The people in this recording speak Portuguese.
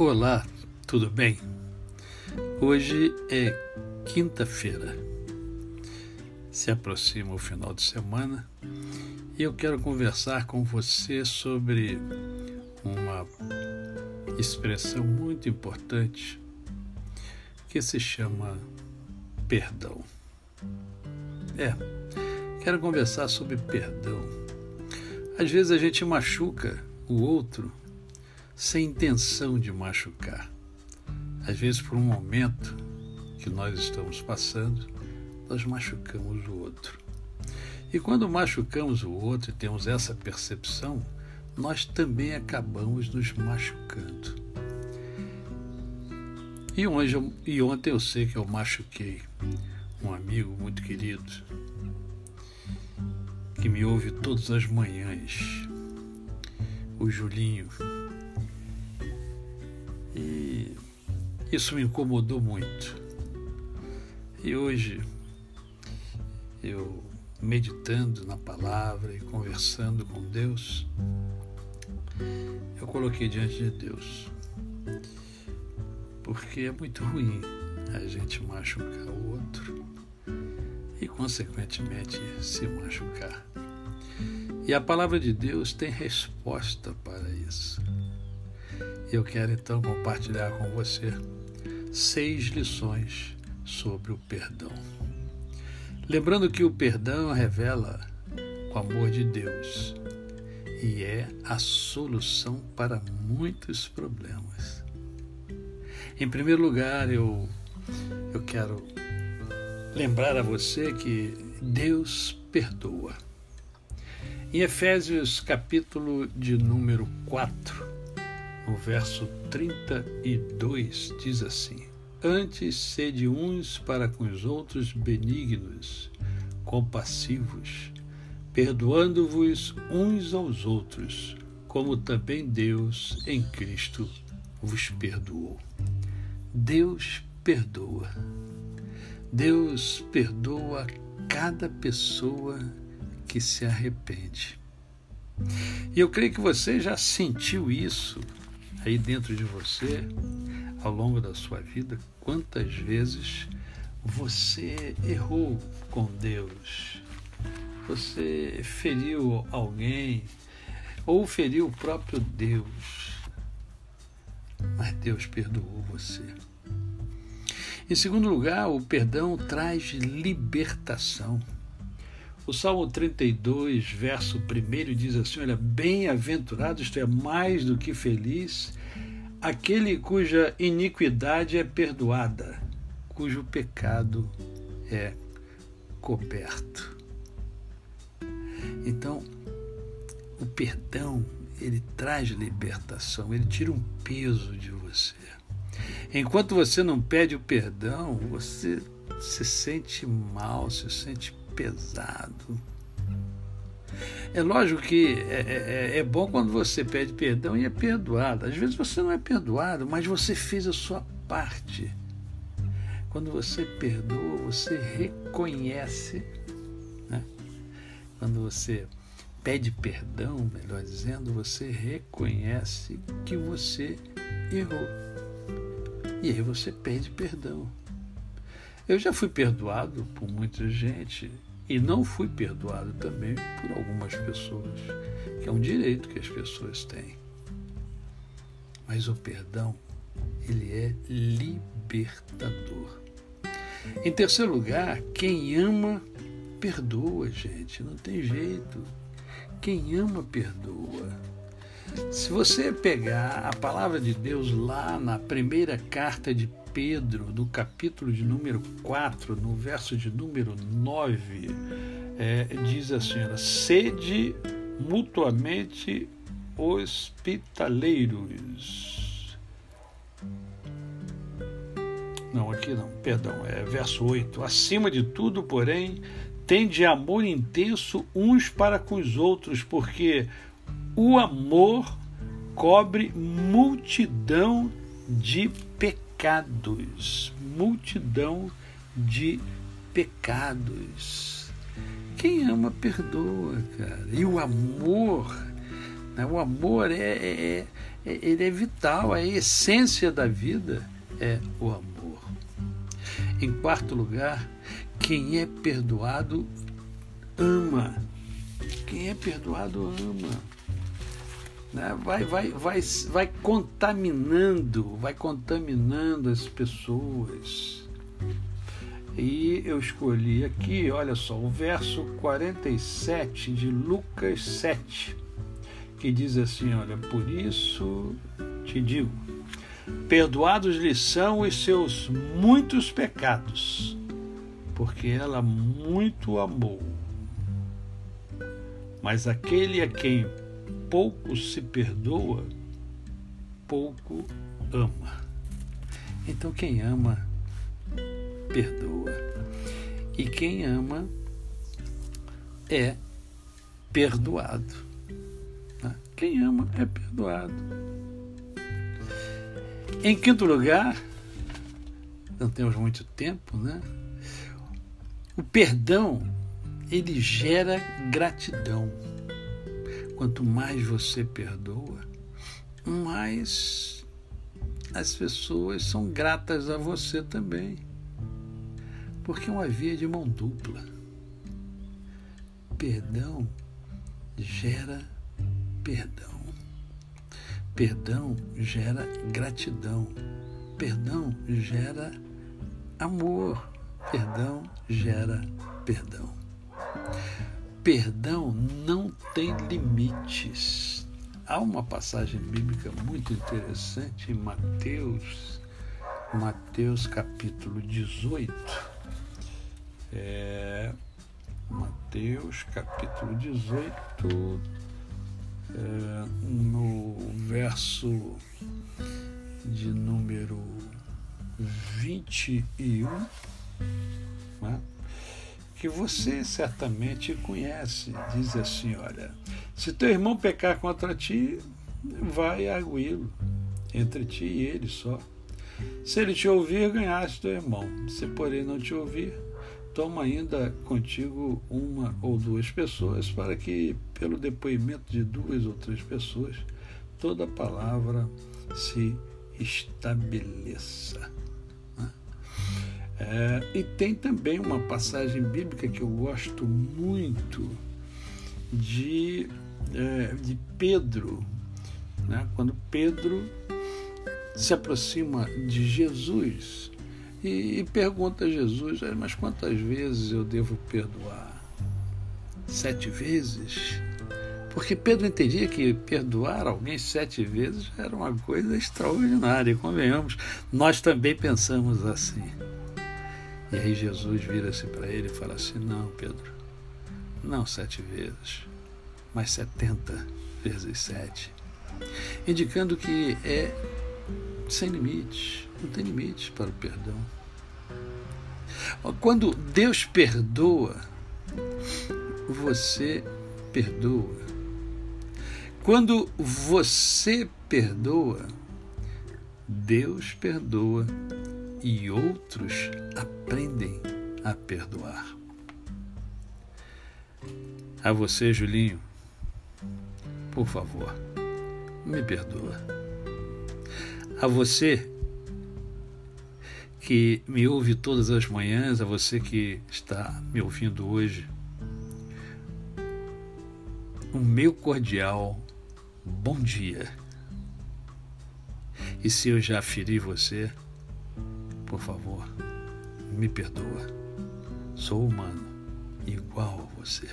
Olá, tudo bem? Hoje é quinta-feira. Se aproxima o final de semana e eu quero conversar com você sobre uma expressão muito importante que se chama perdão. É, quero conversar sobre perdão. Às vezes a gente machuca o outro sem intenção de machucar. Às vezes, por um momento que nós estamos passando, nós machucamos o outro. E quando machucamos o outro e temos essa percepção, nós também acabamos nos machucando. E, hoje, e ontem eu sei que eu machuquei um amigo muito querido que me ouve todas as manhãs, o Julinho. Isso me incomodou muito. E hoje, eu meditando na palavra e conversando com Deus, eu coloquei diante de Deus. Porque é muito ruim a gente machucar o outro e, consequentemente, se machucar. E a palavra de Deus tem resposta para isso. Eu quero então compartilhar com você seis lições sobre o perdão. Lembrando que o perdão revela o amor de Deus e é a solução para muitos problemas. Em primeiro lugar, eu, eu quero lembrar a você que Deus perdoa. Em Efésios capítulo de número 4, no verso 32, diz assim: Antes sede uns para com os outros benignos, compassivos, perdoando-vos uns aos outros, como também Deus em Cristo vos perdoou. Deus perdoa. Deus perdoa cada pessoa que se arrepende. E eu creio que você já sentiu isso aí dentro de você, ao longo da sua vida, quantas vezes você errou com Deus, você feriu alguém ou feriu o próprio Deus, mas Deus perdoou você. Em segundo lugar, o perdão traz libertação. O Salmo 32, verso 1 diz assim: Olha, bem-aventurado, isto é, mais do que feliz, aquele cuja iniquidade é perdoada, cujo pecado é coberto. Então, o perdão, ele traz libertação, ele tira um peso de você. Enquanto você não pede o perdão, você se sente mal, se sente pesado. É lógico que é, é, é, é, bom quando você pede perdão e é perdoado. Às vezes você não é perdoado, mas você fez a sua parte. Quando você perdoa, você reconhece. Né? Quando você pede perdão, melhor dizendo, você reconhece que você errou. E aí você pede perdão. Eu já fui perdoado por muita gente e não fui perdoado também por algumas pessoas, que é um direito que as pessoas têm. Mas o perdão, ele é libertador. Em terceiro lugar, quem ama, perdoa, gente, não tem jeito. Quem ama, perdoa. Se você pegar a palavra de Deus lá na primeira carta de Pedro, no capítulo de número 4, no verso de número 9, é, diz assim: sede mutuamente hospitaleiros. Não, aqui não, perdão, é verso 8. Acima de tudo, porém, tende amor intenso uns para com os outros, porque o amor cobre multidão de pecados multidão de pecados. Quem ama, perdoa, cara. E o amor, Né? O amor é, é, é, ele é vital, a essência da vida é o amor. Em quarto lugar, quem é perdoado ama. Quem é perdoado ama. Né? Vai, vai, vai, vai contaminando, vai contaminando as pessoas. E eu escolhi aqui, olha só, o verso 47 de Lucas 7, que diz assim: Olha, por isso te digo, perdoados lhe são os seus muitos pecados, porque ela muito amou. Mas aquele a quem pouco se perdoa, pouco ama. Então, quem ama, perdoa. E quem ama é perdoado. Né? Quem ama é perdoado. Em quinto lugar, não temos muito tempo, né? O perdão ele gera gratidão. Quanto mais você perdoa, mais as pessoas são gratas a você também. Porque é uma via de mão dupla. Perdão gera perdão. Perdão gera gratidão. Perdão gera amor. Perdão gera perdão. Perdão não tem limites. Há uma passagem bíblica muito interessante em Mateus, Mateus capítulo 18. É, Mateus capítulo 18, é, no verso de número 21, né? Que você certamente conhece. Diz assim: olha, se teu irmão pecar contra ti, vai arguí-lo entre ti e ele só. Se ele te ouvir, ganhaste teu irmão. Se porém não te ouvir, toma ainda contigo uma ou duas pessoas, para que, pelo depoimento de duas ou três pessoas, toda palavra se estabeleça. É, e tem também uma passagem bíblica que eu gosto muito de, é, de Pedro, né? quando Pedro se aproxima de Jesus e, e pergunta a Jesus: Mas quantas vezes eu devo perdoar? Sete vezes? Porque Pedro entendia que perdoar alguém sete vezes era uma coisa extraordinária, convenhamos. Nós também pensamos assim. E aí Jesus vira-se para ele e fala assim: Não, Pedro, não sete vezes, mas setenta vezes sete. Indicando que é sem limites, não tem limites para o perdão. Quando Deus perdoa, você perdoa. Quando você perdoa, Deus perdoa e outros aprendem a perdoar. A você, Julinho, por favor, me perdoa. A você que me ouve todas as manhãs, a você que está me ouvindo hoje, o meu cordial bom dia. E se eu já feri você, por favor, me perdoa. Sou humano, igual a você.